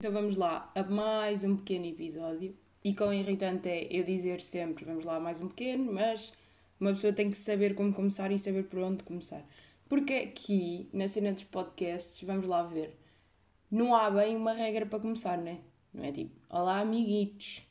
Então vamos lá a mais um pequeno episódio. E quão irritante é eu dizer sempre vamos lá mais um pequeno, mas uma pessoa tem que saber como começar e saber por onde começar. Porque aqui, na cena dos podcasts, vamos lá ver, não há bem uma regra para começar, né? Não é tipo, olá amiguitos,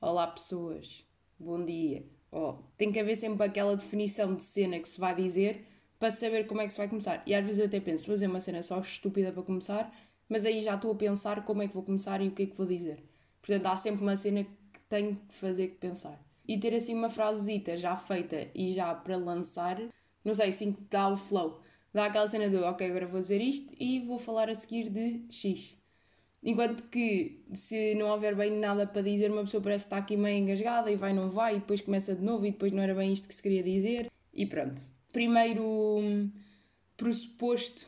olá pessoas, bom dia. Oh, tem que haver sempre aquela definição de cena que se vai dizer para saber como é que se vai começar. E às vezes eu até penso, fazer uma cena só estúpida para começar, mas aí já estou a pensar como é que vou começar e o que é que vou dizer. Portanto, há sempre uma cena que tenho que fazer que pensar. E ter assim uma frasezita já feita e já para lançar, não sei, assim dá o flow. Dá aquela cena do, ok, agora vou dizer isto e vou falar a seguir de X. Enquanto que, se não houver bem nada para dizer, uma pessoa parece que está aqui meio engasgada e vai, não vai, e depois começa de novo e depois não era bem isto que se queria dizer. E pronto. Primeiro hum, pressuposto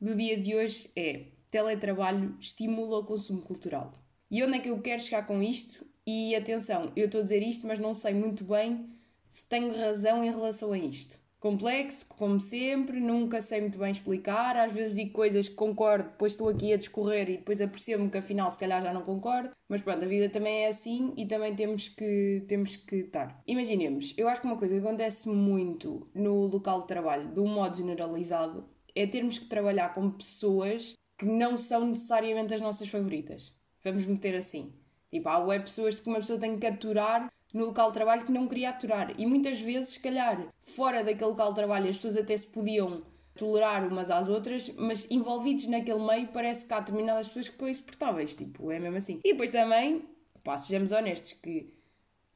do dia de hoje é teletrabalho estimula o consumo cultural. E onde é que eu quero chegar com isto? E atenção, eu estou a dizer isto, mas não sei muito bem se tenho razão em relação a isto. Complexo, como sempre, nunca sei muito bem explicar. Às vezes digo coisas que concordo, depois estou aqui a discorrer e depois apercebo-me que afinal se calhar já não concordo. Mas pronto, a vida também é assim e também temos que, temos que estar. Imaginemos, eu acho que uma coisa que acontece muito no local de trabalho, de um modo generalizado, é termos que trabalhar com pessoas que não são necessariamente as nossas favoritas. Vamos meter assim. Tipo, há pessoas que uma pessoa tem que aturar no local de trabalho que não queria aturar. E muitas vezes, se calhar, fora daquele local de trabalho, as pessoas até se podiam tolerar umas às outras, mas envolvidos naquele meio, parece que há determinadas pessoas que são insuportáveis. Tipo, é mesmo assim. E depois também, pá, sejamos honestos, que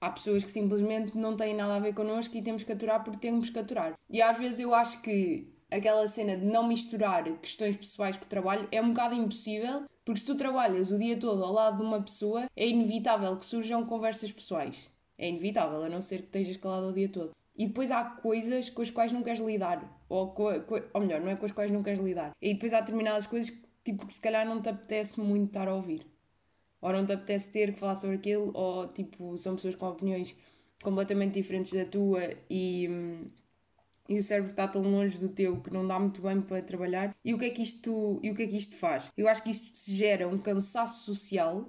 há pessoas que simplesmente não têm nada a ver connosco e temos que aturar porque temos que aturar. E às vezes eu acho que aquela cena de não misturar questões pessoais com o trabalho é um bocado impossível, porque se tu trabalhas o dia todo ao lado de uma pessoa, é inevitável que surjam conversas pessoais. É inevitável, a não ser que estejas calado o dia todo. E depois há coisas com as quais não queres lidar. Ou, ou melhor, não é com as quais não queres lidar. E depois há determinadas coisas que, tipo, que se calhar não te apetece muito estar a ouvir. Ou não te apetece ter que falar sobre aquilo, ou tipo, são pessoas com opiniões completamente diferentes da tua e, hum, e o cérebro está tão longe do teu que não dá muito bem para trabalhar. E o que é que isto, e o que é que isto faz? Eu acho que isto gera um cansaço social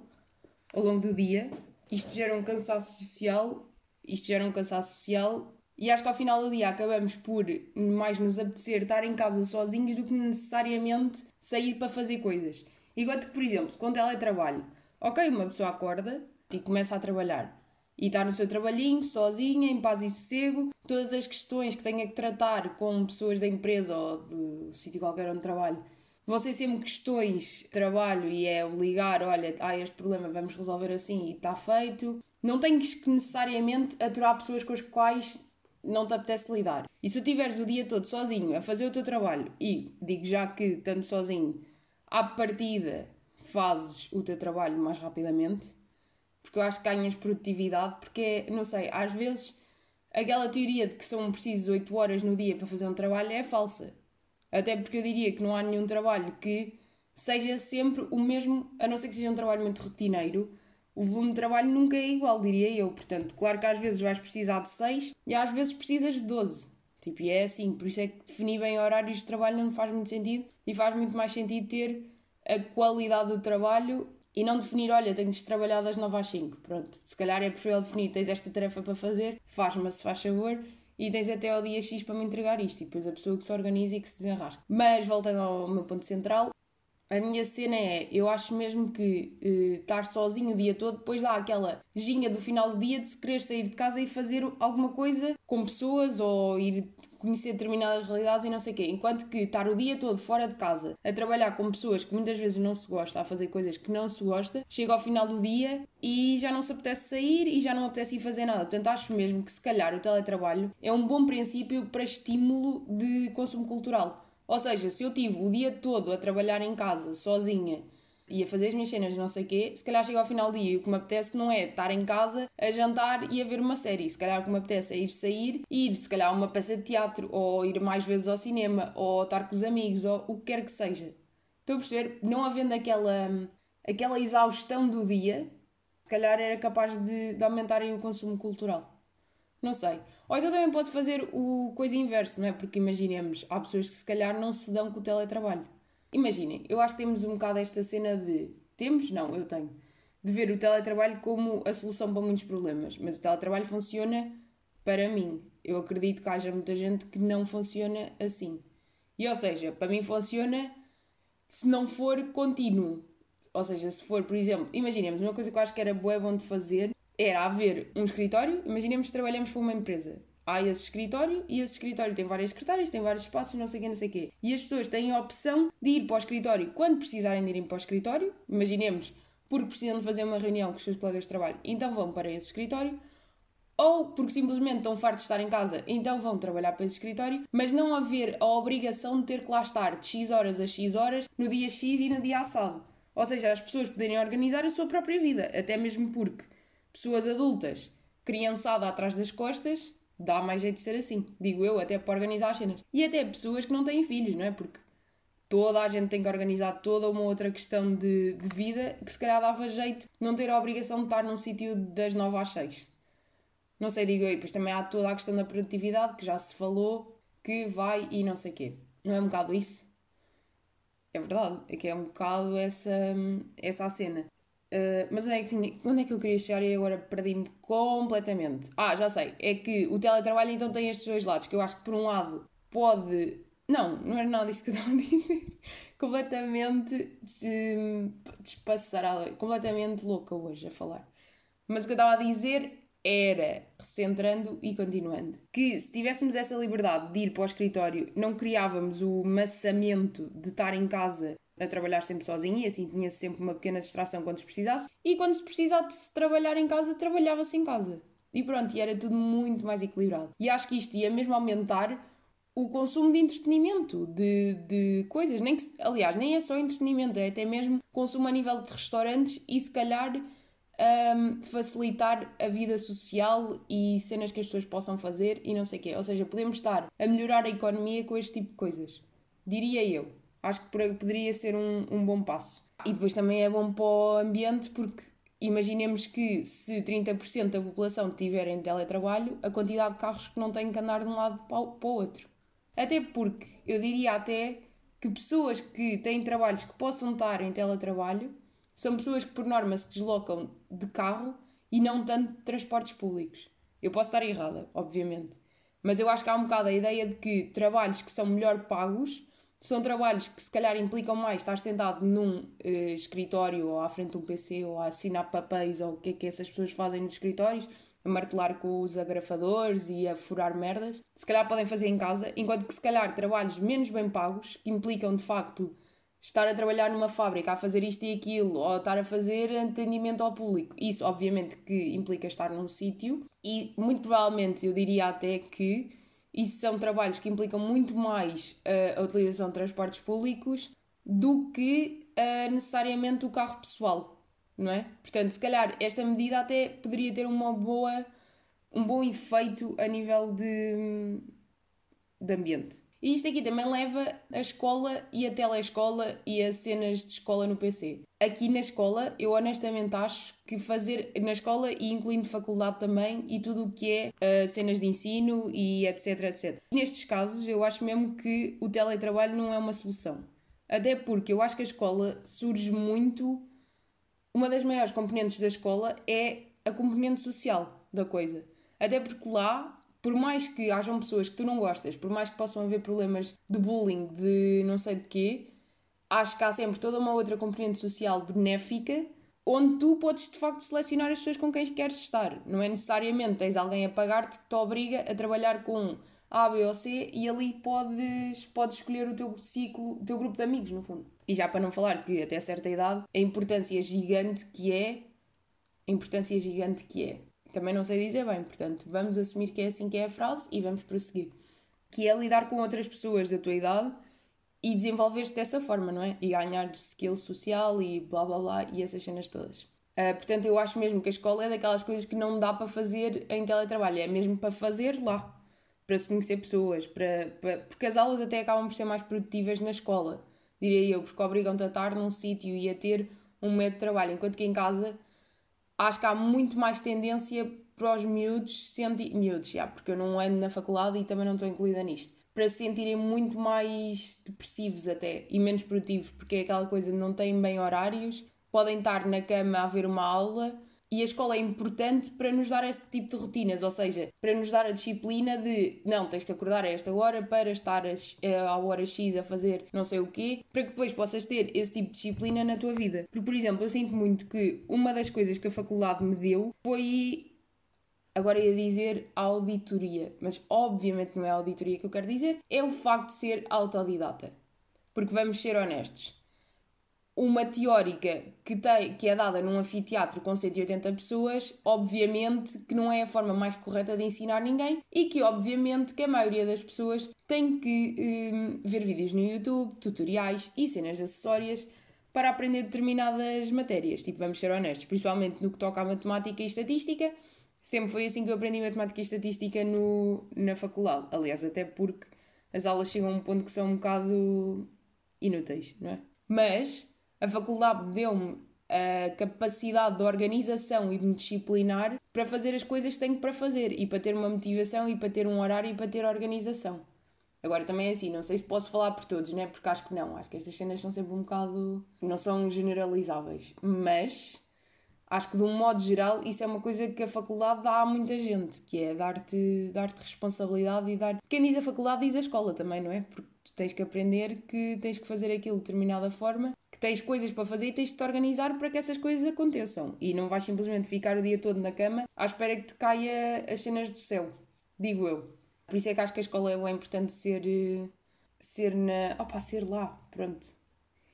ao longo do dia. Isto gera um cansaço social, isto gera um cansaço social e acho que ao final do dia acabamos por mais nos apetecer estar em casa sozinhos do que necessariamente sair para fazer coisas. Enquanto que, por exemplo, com teletrabalho, ok, uma pessoa acorda e começa a trabalhar e está no seu trabalhinho, sozinha, em paz e sossego. Todas as questões que tenha que tratar com pessoas da empresa ou do sítio qualquer onde trabalho vão ser sempre questões de trabalho e é ligar, olha, há este problema, vamos resolver assim e está feito. Não tens que necessariamente aturar pessoas com as quais não te apetece lidar. E se tiveres o dia todo sozinho a fazer o teu trabalho, e digo já que, estando sozinho, à partida fazes o teu trabalho mais rapidamente, porque eu acho que ganhas produtividade, porque, não sei, às vezes aquela teoria de que são precisas 8 horas no dia para fazer um trabalho é falsa. Até porque eu diria que não há nenhum trabalho que seja sempre o mesmo, a não ser que seja um trabalho muito rotineiro, o volume de trabalho nunca é igual, diria eu. Portanto, claro que às vezes vais precisar de 6 e às vezes precisas de 12. Tipo, e é assim, por isso é que definir bem horários de trabalho não faz muito sentido e faz muito mais sentido ter a qualidade do trabalho e não definir, olha, tenho de trabalhar das 9 às 5. Pronto, se calhar é preferível definir, tens esta tarefa para fazer, faz-me se faz favor, e tens até ao dia X para me entregar isto. E depois a pessoa que se organiza e que se desenrasca. Mas voltando ao meu ponto central, a minha cena é, eu acho mesmo que uh, estar sozinho o dia todo depois dá aquela ginga do final do dia de se querer sair de casa e fazer alguma coisa com pessoas ou ir conhecer determinadas realidades e não sei o quê. Enquanto que estar o dia todo fora de casa a trabalhar com pessoas que muitas vezes não se gosta, a fazer coisas que não se gosta, chega ao final do dia e já não se apetece sair e já não apetece ir fazer nada. Portanto, acho mesmo que se calhar o teletrabalho é um bom princípio para estímulo de consumo cultural ou seja, se eu tive o dia todo a trabalhar em casa, sozinha, e a fazer as minhas cenas, não sei o quê, se calhar chega ao final do dia e o que me apetece não é estar em casa a jantar e a ver uma série. Se calhar o que me apetece é ir sair e ir, se calhar, a uma peça de teatro, ou ir mais vezes ao cinema, ou estar com os amigos, ou o que quer que seja. Estou a perceber? Não havendo aquela, aquela exaustão do dia, se calhar era capaz de, de aumentar o consumo cultural. Não sei. Ou então também pode fazer o coisa inversa, não é? Porque imaginemos, há pessoas que se calhar não se dão com o teletrabalho. Imaginem, eu acho que temos um bocado esta cena de temos, não, eu tenho, de ver o teletrabalho como a solução para muitos problemas. Mas o teletrabalho funciona para mim. Eu acredito que haja muita gente que não funciona assim. E ou seja, para mim funciona se não for contínuo. Ou seja, se for, por exemplo, imaginemos, uma coisa que eu acho que era boa bom de fazer era haver um escritório, imaginemos que trabalhamos para uma empresa. Há esse escritório e esse escritório tem várias secretárias, tem vários espaços, não sei o quê, não sei o quê. E as pessoas têm a opção de ir para o escritório quando precisarem de irem para o escritório. Imaginemos, porque precisam de fazer uma reunião com os seus colegas de trabalho, então vão para esse escritório ou porque simplesmente estão fartos de estar em casa, então vão trabalhar para esse escritório, mas não haver a obrigação de ter que lá estar de X horas a X horas no dia X e no dia assado. Ou seja, as pessoas poderem organizar a sua própria vida, até mesmo porque pessoas adultas, criançada atrás das costas, dá mais jeito de ser assim, digo eu, até para organizar as cenas. E até pessoas que não têm filhos, não é? Porque toda a gente tem que organizar toda uma outra questão de, de vida que se calhar dava jeito não ter a obrigação de estar num sítio das 9 às 6. Não sei, digo eu. E depois também há toda a questão da produtividade, que já se falou, que vai e não sei quê. Não é um bocado isso? É verdade, é que é um bocado essa, essa a cena. Uh, mas onde é, que, onde é que eu queria chegar e agora perdi-me completamente? Ah, já sei. É que o teletrabalho então tem estes dois lados, que eu acho que por um lado pode. Não, não era nada disso que eu estava a dizer. completamente despassarada, completamente louca hoje a falar. Mas o que eu estava a dizer era, recentrando e continuando, que se tivéssemos essa liberdade de ir para o escritório, não criávamos o maçamento de estar em casa a trabalhar sempre sozinho e assim tinha -se sempre uma pequena distração quando se precisasse. E quando se precisasse trabalhar em casa, trabalhava-se em casa. E pronto, e era tudo muito mais equilibrado. E acho que isto ia mesmo aumentar o consumo de entretenimento, de, de coisas. Nem que, aliás, nem é só entretenimento, é até mesmo consumo a nível de restaurantes e se calhar um, facilitar a vida social e cenas que as pessoas possam fazer e não sei o quê. Ou seja, podemos estar a melhorar a economia com este tipo de coisas. Diria eu. Acho que poderia ser um, um bom passo. E depois também é bom para o ambiente porque imaginemos que se 30% da população tiver em teletrabalho, a quantidade de carros que não têm que andar de um lado para o outro. Até porque eu diria até que pessoas que têm trabalhos que possam estar em teletrabalho são pessoas que por norma se deslocam de carro e não tanto de transportes públicos. Eu posso estar errada, obviamente, mas eu acho que há um bocado a ideia de que trabalhos que são melhor pagos são trabalhos que se calhar implicam mais estar sentado num uh, escritório ou à frente de um PC ou a assinar papéis ou o que é que essas pessoas fazem nos escritórios, a martelar com os agrafadores e a furar merdas. Se calhar podem fazer em casa, enquanto que se calhar trabalhos menos bem pagos, que implicam de facto estar a trabalhar numa fábrica a fazer isto e aquilo, ou estar a fazer atendimento ao público. Isso, obviamente, que implica estar num sítio, e muito provavelmente eu diria até que isso são trabalhos que implicam muito mais uh, a utilização de transportes públicos do que uh, necessariamente o carro pessoal, não é? Portanto, se calhar esta medida até poderia ter uma boa, um bom efeito a nível de, de ambiente. E isto aqui também leva a escola e a telescola e a cenas de escola no PC. Aqui na escola, eu honestamente acho que fazer na escola e incluindo faculdade também e tudo o que é uh, cenas de ensino e etc, etc. Nestes casos, eu acho mesmo que o teletrabalho não é uma solução. Até porque eu acho que a escola surge muito. Uma das maiores componentes da escola é a componente social da coisa. Até porque lá por mais que hajam pessoas que tu não gostas, por mais que possam haver problemas de bullying, de não sei de quê, acho que há sempre toda uma outra componente social benéfica onde tu podes de facto selecionar as pessoas com quem queres estar. Não é necessariamente tens alguém a pagar-te que te obriga a trabalhar com A, B ou C e ali podes, podes escolher o teu ciclo, o teu grupo de amigos, no fundo. E já para não falar que até certa idade a importância gigante que é a importância gigante que é também não sei dizer bem, portanto, vamos assumir que é assim que é a frase e vamos prosseguir. Que é lidar com outras pessoas da tua idade e desenvolver-te dessa forma, não é? E ganhar skill social e blá blá blá e essas cenas todas. Uh, portanto, eu acho mesmo que a escola é daquelas coisas que não dá para fazer em teletrabalho, é mesmo para fazer lá, para se conhecer pessoas, para, para... porque as aulas até acabam por ser mais produtivas na escola, diria eu, porque obrigam-te a estar num sítio e a ter um método de trabalho, enquanto que em casa acho que há muito mais tendência para os miúdos sentir. Miúdos, já, porque eu não ando na faculdade e também não estou incluída nisto. Para se sentirem muito mais depressivos até e menos produtivos, porque é aquela coisa de não têm bem horários, podem estar na cama a ver uma aula e a escola é importante para nos dar esse tipo de rotinas, ou seja, para nos dar a disciplina de não, tens que acordar a esta hora para estar a, hora X a fazer não sei o quê, para que depois possas ter esse tipo de disciplina na tua vida. Porque, por exemplo, eu sinto muito que uma das coisas que a faculdade me deu foi. Agora ia dizer auditoria, mas obviamente não é a auditoria que eu quero dizer, é o facto de ser autodidata. Porque vamos ser honestos, uma teórica que, tem, que é dada num anfiteatro com 180 pessoas, obviamente que não é a forma mais correta de ensinar ninguém e que obviamente que a maioria das pessoas tem que hum, ver vídeos no YouTube, tutoriais e cenas acessórias para aprender determinadas matérias. Tipo, vamos ser honestos, principalmente no que toca à matemática e estatística, sempre foi assim que eu aprendi matemática e estatística no, na faculdade. Aliás, até porque as aulas chegam a um ponto que são um bocado inúteis, não é? Mas a faculdade deu-me a capacidade de organização e de me disciplinar para fazer as coisas que tenho para fazer e para ter uma motivação e para ter um horário e para ter organização. Agora também é assim, não sei se posso falar por todos, né? Porque acho que não, acho que estas cenas são sempre um bocado. não são generalizáveis. Mas acho que de um modo geral isso é uma coisa que a faculdade dá a muita gente, que é dar-te dar, -te, responsabilidade e dar. Quem diz a faculdade diz a escola também, não é? Porque tu tens que aprender que tens que fazer aquilo de determinada forma que tens coisas para fazer e tens de te organizar para que essas coisas aconteçam. E não vais simplesmente ficar o dia todo na cama à espera que te caia as cenas do céu. Digo eu. Por isso é que acho que a escola é importante ser. Eh, ser na. Opa, ser lá. Pronto.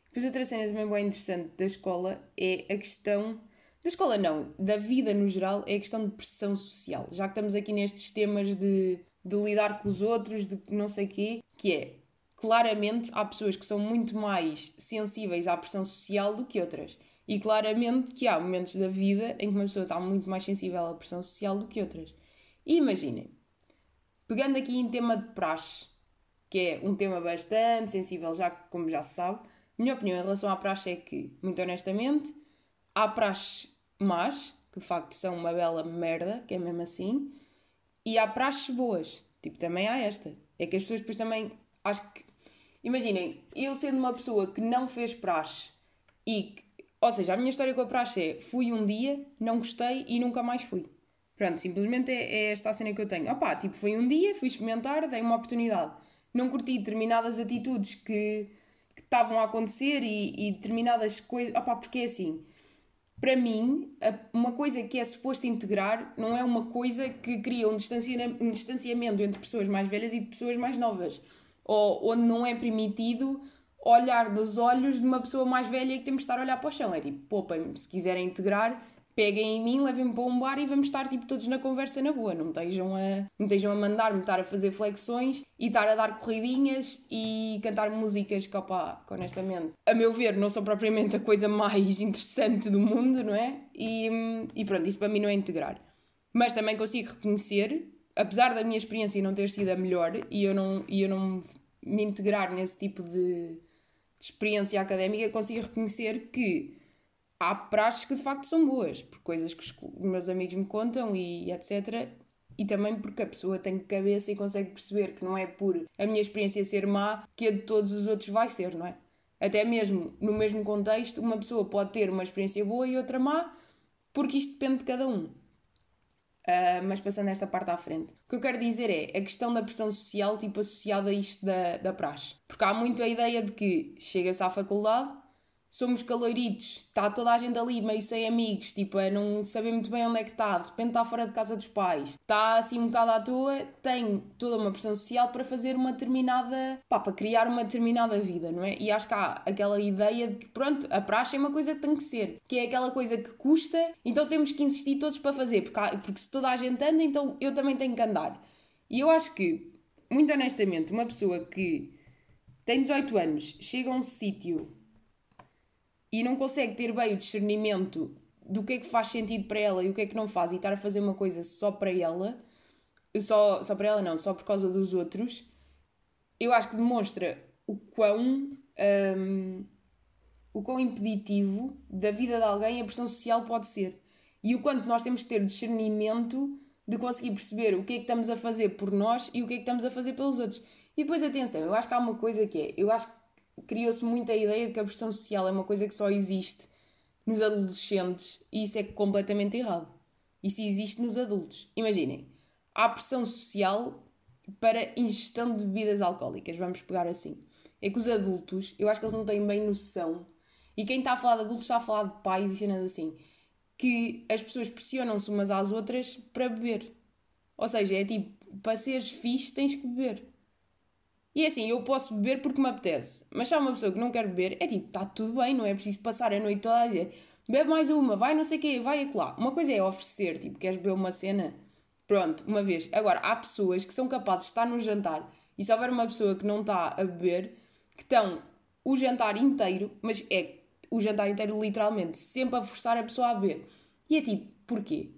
Depois outra cena também bem interessante da escola é a questão. Da escola não, da vida no geral, é a questão de pressão social. Já que estamos aqui nestes temas de, de lidar com os outros, de não sei o quê, que é claramente há pessoas que são muito mais sensíveis à pressão social do que outras. E claramente que há momentos da vida em que uma pessoa está muito mais sensível à pressão social do que outras. E imaginem, pegando aqui em tema de praxe, que é um tema bastante sensível, já como já se sabe, minha opinião em relação à praxe é que, muito honestamente, há praxes más, que de facto são uma bela merda, que é mesmo assim, e há praxes boas, tipo, também há esta. É que as pessoas depois também, acho que Imaginem, eu sendo uma pessoa que não fez praxe e. Ou seja, a minha história com a praxe é: fui um dia, não gostei e nunca mais fui. Pronto, simplesmente é, é esta a cena que eu tenho. Opá, tipo, fui um dia, fui experimentar, dei uma oportunidade. Não curti determinadas atitudes que estavam a acontecer e, e determinadas coisas. Opá, porque é assim para mim, uma coisa que é suposto integrar não é uma coisa que cria um distanciamento entre pessoas mais velhas e pessoas mais novas ou onde não é permitido olhar nos olhos de uma pessoa mais velha que temos de estar a olhar para o chão. É tipo, poupem-me, se quiserem integrar, peguem em mim, levem-me para um bar e vamos estar tipo, todos na conversa na boa. Não estejam a, não estejam a mandar-me estar a fazer flexões e estar a dar corridinhas e cantar músicas que, honestamente, a meu ver, não são propriamente a coisa mais interessante do mundo, não é? E, e pronto, isso para mim não é integrar. Mas também consigo reconhecer apesar da minha experiência não ter sido a melhor e eu não, e eu não me integrar nesse tipo de, de experiência académica, consigo reconhecer que há praxes que de facto são boas, por coisas que os meus amigos me contam e etc. E também porque a pessoa tem cabeça e consegue perceber que não é por a minha experiência ser má que a de todos os outros vai ser, não é? Até mesmo no mesmo contexto, uma pessoa pode ter uma experiência boa e outra má, porque isto depende de cada um. Uh, mas passando esta parte à frente. O que eu quero dizer é a questão da pressão social, tipo, associada a isto da, da praxe. Porque há muito a ideia de que chega-se à faculdade, somos caloiritos, está toda a gente ali meio sem amigos, tipo, a não saber muito bem onde é que está, de repente está fora de casa dos pais, está assim um bocado à toa, tem toda uma pressão social para fazer uma determinada, pá, para criar uma determinada vida, não é? E acho que há aquela ideia de que, pronto, a praxe é uma coisa que tem que ser, que é aquela coisa que custa, então temos que insistir todos para fazer, porque, há, porque se toda a gente anda, então eu também tenho que andar. E eu acho que, muito honestamente, uma pessoa que tem 18 anos, chega a um sítio e não consegue ter bem o discernimento do que é que faz sentido para ela e o que é que não faz e estar a fazer uma coisa só para ela, só, só para ela não, só por causa dos outros, eu acho que demonstra o quão, um, o quão impeditivo da vida de alguém a pressão social pode ser. E o quanto nós temos que ter discernimento de conseguir perceber o que é que estamos a fazer por nós e o que é que estamos a fazer pelos outros. E depois, atenção, eu acho que há uma coisa que é, eu acho que criou-se muito a ideia de que a pressão social é uma coisa que só existe nos adolescentes e isso é completamente errado. Isso existe nos adultos. Imaginem, há pressão social para ingestão de bebidas alcoólicas, vamos pegar assim. É que os adultos, eu acho que eles não têm bem noção, e quem está a falar de adultos está a falar de pais e cenas assim, que as pessoas pressionam-se umas às outras para beber. Ou seja, é tipo, para seres fixe tens que beber. E é assim, eu posso beber porque me apetece, mas se há uma pessoa que não quer beber, é tipo, está tudo bem, não é preciso passar a noite toda a dizer bebe mais uma, vai não sei o quê, vai acolá. Uma coisa é oferecer, tipo, queres beber uma cena? Pronto, uma vez. Agora, há pessoas que são capazes de estar no jantar e se houver uma pessoa que não está a beber, que estão o jantar inteiro, mas é o jantar inteiro literalmente, sempre a forçar a pessoa a beber. E é tipo, porquê?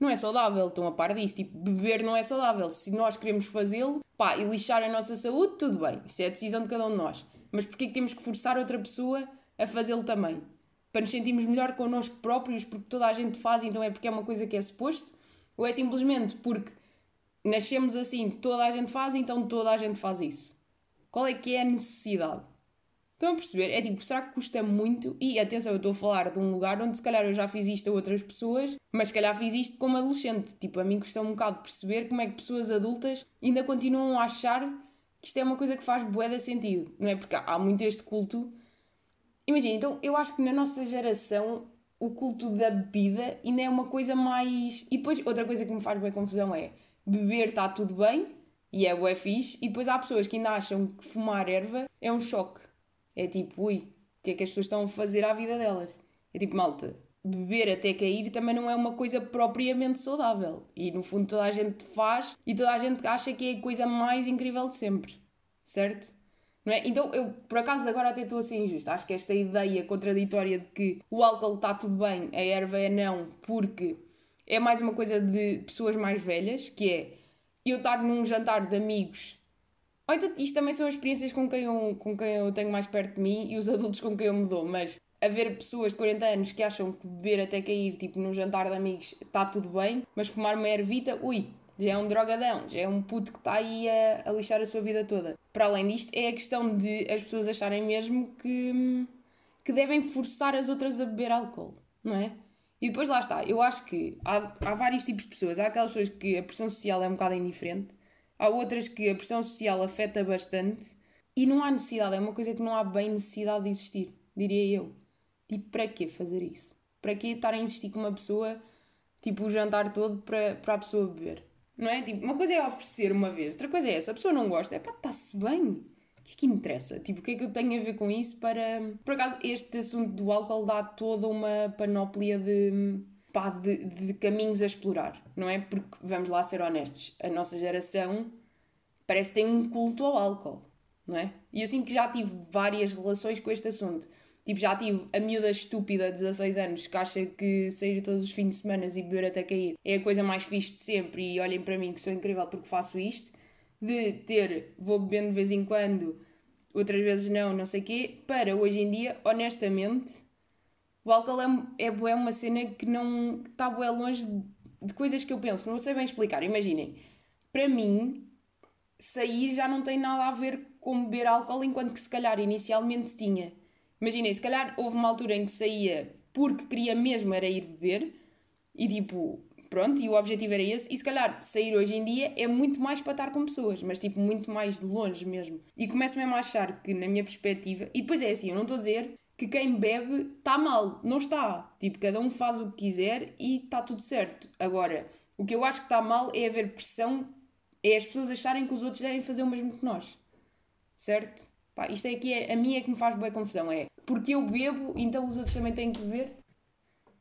Não é saudável, estão a par disso. Tipo, beber não é saudável. Se nós queremos fazê-lo, pá, e lixar a nossa saúde, tudo bem. Isso é a decisão de cada um de nós. Mas porquê que temos que forçar outra pessoa a fazê-lo também? Para nos sentirmos melhor connosco próprios, porque toda a gente faz, então é porque é uma coisa que é suposto? Ou é simplesmente porque nascemos assim, toda a gente faz, então toda a gente faz isso? Qual é que é a necessidade? Estão a perceber? É tipo, será que custa muito? E atenção, eu estou a falar de um lugar onde se calhar eu já fiz isto a outras pessoas, mas se calhar fiz isto como adolescente. Tipo, a mim custa um bocado perceber como é que pessoas adultas ainda continuam a achar que isto é uma coisa que faz bué de sentido, não é? Porque há muito este culto. Imagina, então eu acho que na nossa geração o culto da bebida ainda é uma coisa mais. E depois, outra coisa que me faz bem confusão é beber está tudo bem e é bué fixe, e depois há pessoas que ainda acham que fumar erva é um choque. É tipo, ui, o que é que as pessoas estão a fazer à vida delas? É tipo, malta, beber até cair também não é uma coisa propriamente saudável. E no fundo toda a gente faz e toda a gente acha que é a coisa mais incrível de sempre. Certo? Não é? Então eu, por acaso, agora até estou a ser injusta. Acho que esta ideia contraditória de que o álcool está tudo bem, a erva é não, porque é mais uma coisa de pessoas mais velhas, que é eu estar num jantar de amigos ou então, isto também são as experiências com quem, eu, com quem eu tenho mais perto de mim e os adultos com quem eu me dou, mas haver pessoas de 40 anos que acham que beber até cair, tipo num jantar de amigos, está tudo bem, mas fumar uma ervita, ui, já é um drogadão, já é um puto que está aí a, a lixar a sua vida toda. Para além disto, é a questão de as pessoas acharem mesmo que, que devem forçar as outras a beber álcool, não é? E depois lá está, eu acho que há, há vários tipos de pessoas. Há aquelas pessoas que a pressão social é um bocado indiferente, Há outras que a pressão social afeta bastante e não há necessidade, é uma coisa que não há bem necessidade de existir, diria eu. Tipo, para quê fazer isso? Para quê estar a insistir com uma pessoa, tipo, o jantar todo para, para a pessoa beber? Não é? Tipo, uma coisa é oferecer uma vez, outra coisa é essa. A pessoa não gosta, é pá, está-se bem. O que é que interessa? Tipo, o que é que eu tenho a ver com isso para. Por acaso, este assunto do álcool dá toda uma panóplia de pá, de, de caminhos a explorar, não é? Porque, vamos lá ser honestos, a nossa geração parece que tem um culto ao álcool, não é? E eu sinto que já tive várias relações com este assunto. Tipo, já tive a miúda estúpida de 16 anos que acha que sair todos os fins de semana e beber até cair é a coisa mais fixe de sempre e olhem para mim que sou incrível porque faço isto. De ter, vou bebendo de vez em quando, outras vezes não, não sei o quê, para hoje em dia, honestamente, o álcool é, é, é uma cena que não está bem longe de coisas que eu penso, não sei bem explicar. Imaginem, para mim, sair já não tem nada a ver com beber álcool, enquanto que se calhar inicialmente tinha. Imaginem, se calhar houve uma altura em que saía porque queria mesmo era ir beber e tipo, pronto, e o objetivo era esse. E se calhar sair hoje em dia é muito mais para estar com pessoas, mas tipo, muito mais de longe mesmo. E começo mesmo a achar que, na minha perspectiva, e depois é assim, eu não estou a dizer que quem bebe está mal. Não está. Tipo, cada um faz o que quiser e está tudo certo. Agora, o que eu acho que está mal é haver pressão, é as pessoas acharem que os outros devem fazer o mesmo que nós. Certo? Pá, isto é que é, a minha é que me faz boa confusão. É porque eu bebo, então os outros também têm que beber?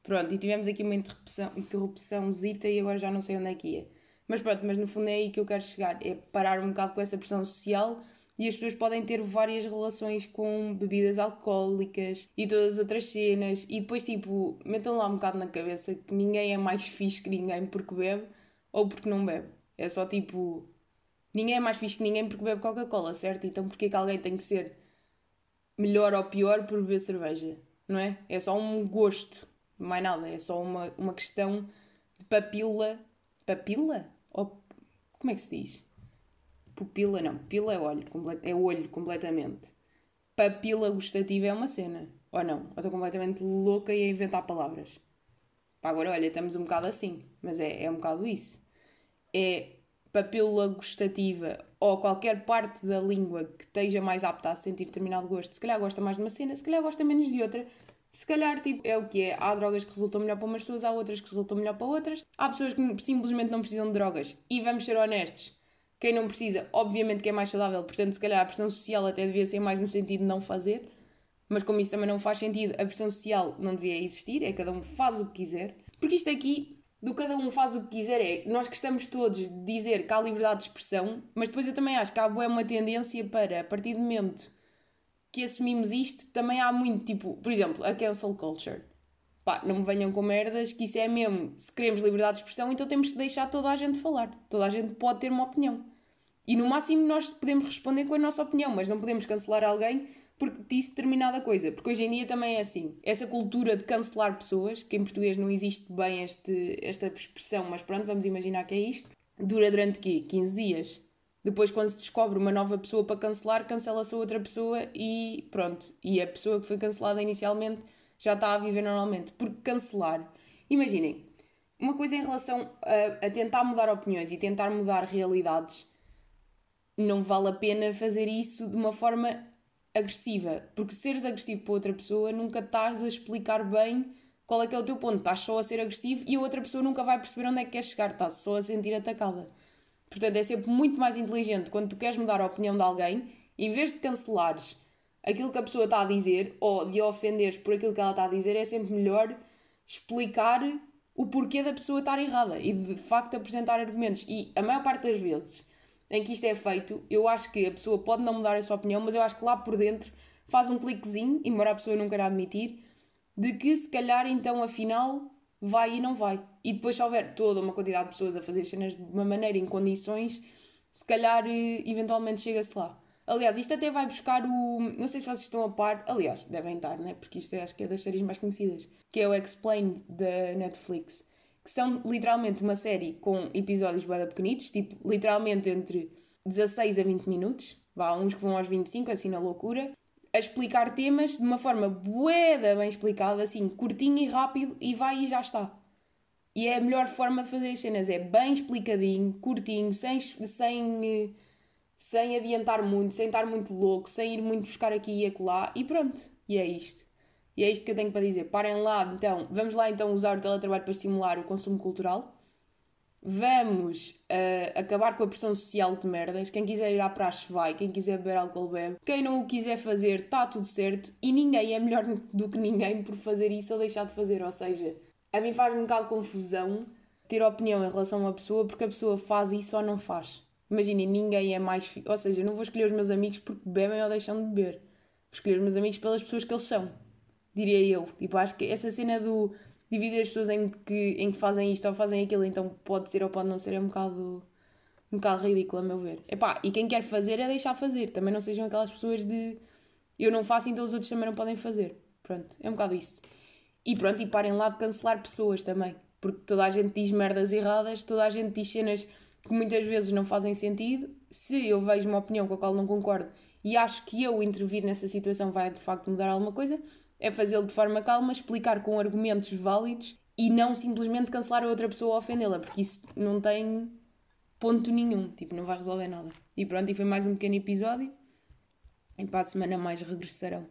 Pronto, e tivemos aqui uma interrupção, interrupçãozita e agora já não sei onde é que ia. Mas pronto, mas no fundo é aí que eu quero chegar. É parar um bocado com essa pressão social e as pessoas podem ter várias relações com bebidas alcoólicas e todas as outras cenas e depois tipo metam lá um bocado na cabeça que ninguém é mais fixe que ninguém porque bebe ou porque não bebe é só tipo ninguém é mais fixe que ninguém porque bebe Coca-Cola certo? então porque é que alguém tem que ser melhor ou pior por beber cerveja não é? é só um gosto mais nada é só uma, uma questão de papila papila? ou como é que se diz? Pupila não, pupila é olho, é olho completamente. Papila gustativa é uma cena. Ou não? Ou estou completamente louca e a inventar palavras? Pá, agora olha, estamos um bocado assim, mas é, é um bocado isso. É papila gustativa ou qualquer parte da língua que esteja mais apta a sentir determinado gosto. Se calhar gosta mais de uma cena, se calhar gosta menos de outra. Se calhar, tipo, é o que é. Há drogas que resultam melhor para umas pessoas, há outras que resultam melhor para outras. Há pessoas que simplesmente não precisam de drogas. E vamos ser honestos, quem não precisa, obviamente que é mais saudável. Portanto, se calhar a pressão social até devia ser mais no sentido de não fazer. Mas como isso também não faz sentido, a pressão social não devia existir. É cada um faz o que quiser. Porque isto aqui do cada um faz o que quiser é nós gostamos todos de dizer que há liberdade de expressão, mas depois eu também acho que há uma tendência para, a partir do momento que assumimos isto, também há muito tipo, por exemplo, a cancel culture. Pá, não me venham com merdas, que isso é mesmo, se queremos liberdade de expressão, então temos que deixar toda a gente falar. Toda a gente pode ter uma opinião. E no máximo nós podemos responder com a nossa opinião, mas não podemos cancelar alguém porque disse determinada coisa. Porque hoje em dia também é assim. Essa cultura de cancelar pessoas, que em português não existe bem este, esta expressão, mas pronto, vamos imaginar que é isto, dura durante quê? 15 dias. Depois, quando se descobre uma nova pessoa para cancelar, cancela-se a outra pessoa e pronto. E a pessoa que foi cancelada inicialmente já está a viver normalmente. Porque cancelar. Imaginem, uma coisa em relação a, a tentar mudar opiniões e tentar mudar realidades, não vale a pena fazer isso de uma forma agressiva. Porque seres agressivo para outra pessoa, nunca estás a explicar bem qual é que é o teu ponto. Estás só a ser agressivo e a outra pessoa nunca vai perceber onde é que queres chegar. Estás só a sentir atacada. Portanto, é sempre muito mais inteligente quando tu queres mudar a opinião de alguém, em vez de cancelares aquilo que a pessoa está a dizer ou de ofenderes por aquilo que ela está a dizer, é sempre melhor explicar o porquê da pessoa estar errada e de facto apresentar argumentos. E a maior parte das vezes em que isto é feito, eu acho que a pessoa pode não mudar a sua opinião, mas eu acho que lá por dentro faz um cliquezinho, embora a pessoa não queira admitir, de que se calhar então afinal vai e não vai. E depois, se houver toda uma quantidade de pessoas a fazer cenas de uma maneira, em condições, se calhar eh, eventualmente chega-se lá. Aliás, isto até vai buscar o. Não sei se vocês estão a par. Aliás, devem estar, né? Porque isto acho que é das séries mais conhecidas. Que é o Explained da Netflix que são literalmente uma série com episódios bem pequenitos, tipo, literalmente entre 16 a 20 minutos, vá, uns que vão aos 25, assim na loucura, a explicar temas de uma forma boeda bem explicada, assim, curtinho e rápido, e vai e já está. E é a melhor forma de fazer as cenas, é bem explicadinho, curtinho, sem, sem, sem adiantar muito, sem estar muito louco, sem ir muito buscar aqui e acolá, e pronto, e é isto. E é isto que eu tenho para dizer. Parem lá, então, vamos lá então usar o teletrabalho para estimular o consumo cultural. Vamos uh, acabar com a pressão social de merdas. Quem quiser ir à praxe vai, quem quiser beber álcool bebe. Quem não o quiser fazer, está tudo certo. E ninguém é melhor do que ninguém por fazer isso ou deixar de fazer. Ou seja, a mim faz um bocado confusão ter opinião em relação a uma pessoa porque a pessoa faz isso ou não faz. Imaginem, ninguém é mais. Fi... Ou seja, eu não vou escolher os meus amigos porque bebem ou deixam de beber. Vou escolher os meus amigos pelas pessoas que eles são diria eu. Tipo, acho que essa cena do dividir as pessoas em que, em que fazem isto ou fazem aquilo, então pode ser ou pode não ser, é um bocado, um bocado ridículo, a meu ver. Epá, e quem quer fazer é deixar fazer. Também não sejam aquelas pessoas de eu não faço, então os outros também não podem fazer. Pronto, é um bocado isso. E pronto, e parem lá de cancelar pessoas também. Porque toda a gente diz merdas erradas, toda a gente diz cenas que muitas vezes não fazem sentido. Se eu vejo uma opinião com a qual não concordo e acho que eu intervir nessa situação vai de facto mudar alguma coisa, é fazê-lo de forma calma, explicar com argumentos válidos e não simplesmente cancelar a outra pessoa ou ofendê-la, porque isso não tem ponto nenhum, tipo, não vai resolver nada. E pronto, e foi mais um pequeno episódio. E para a semana mais regressarão.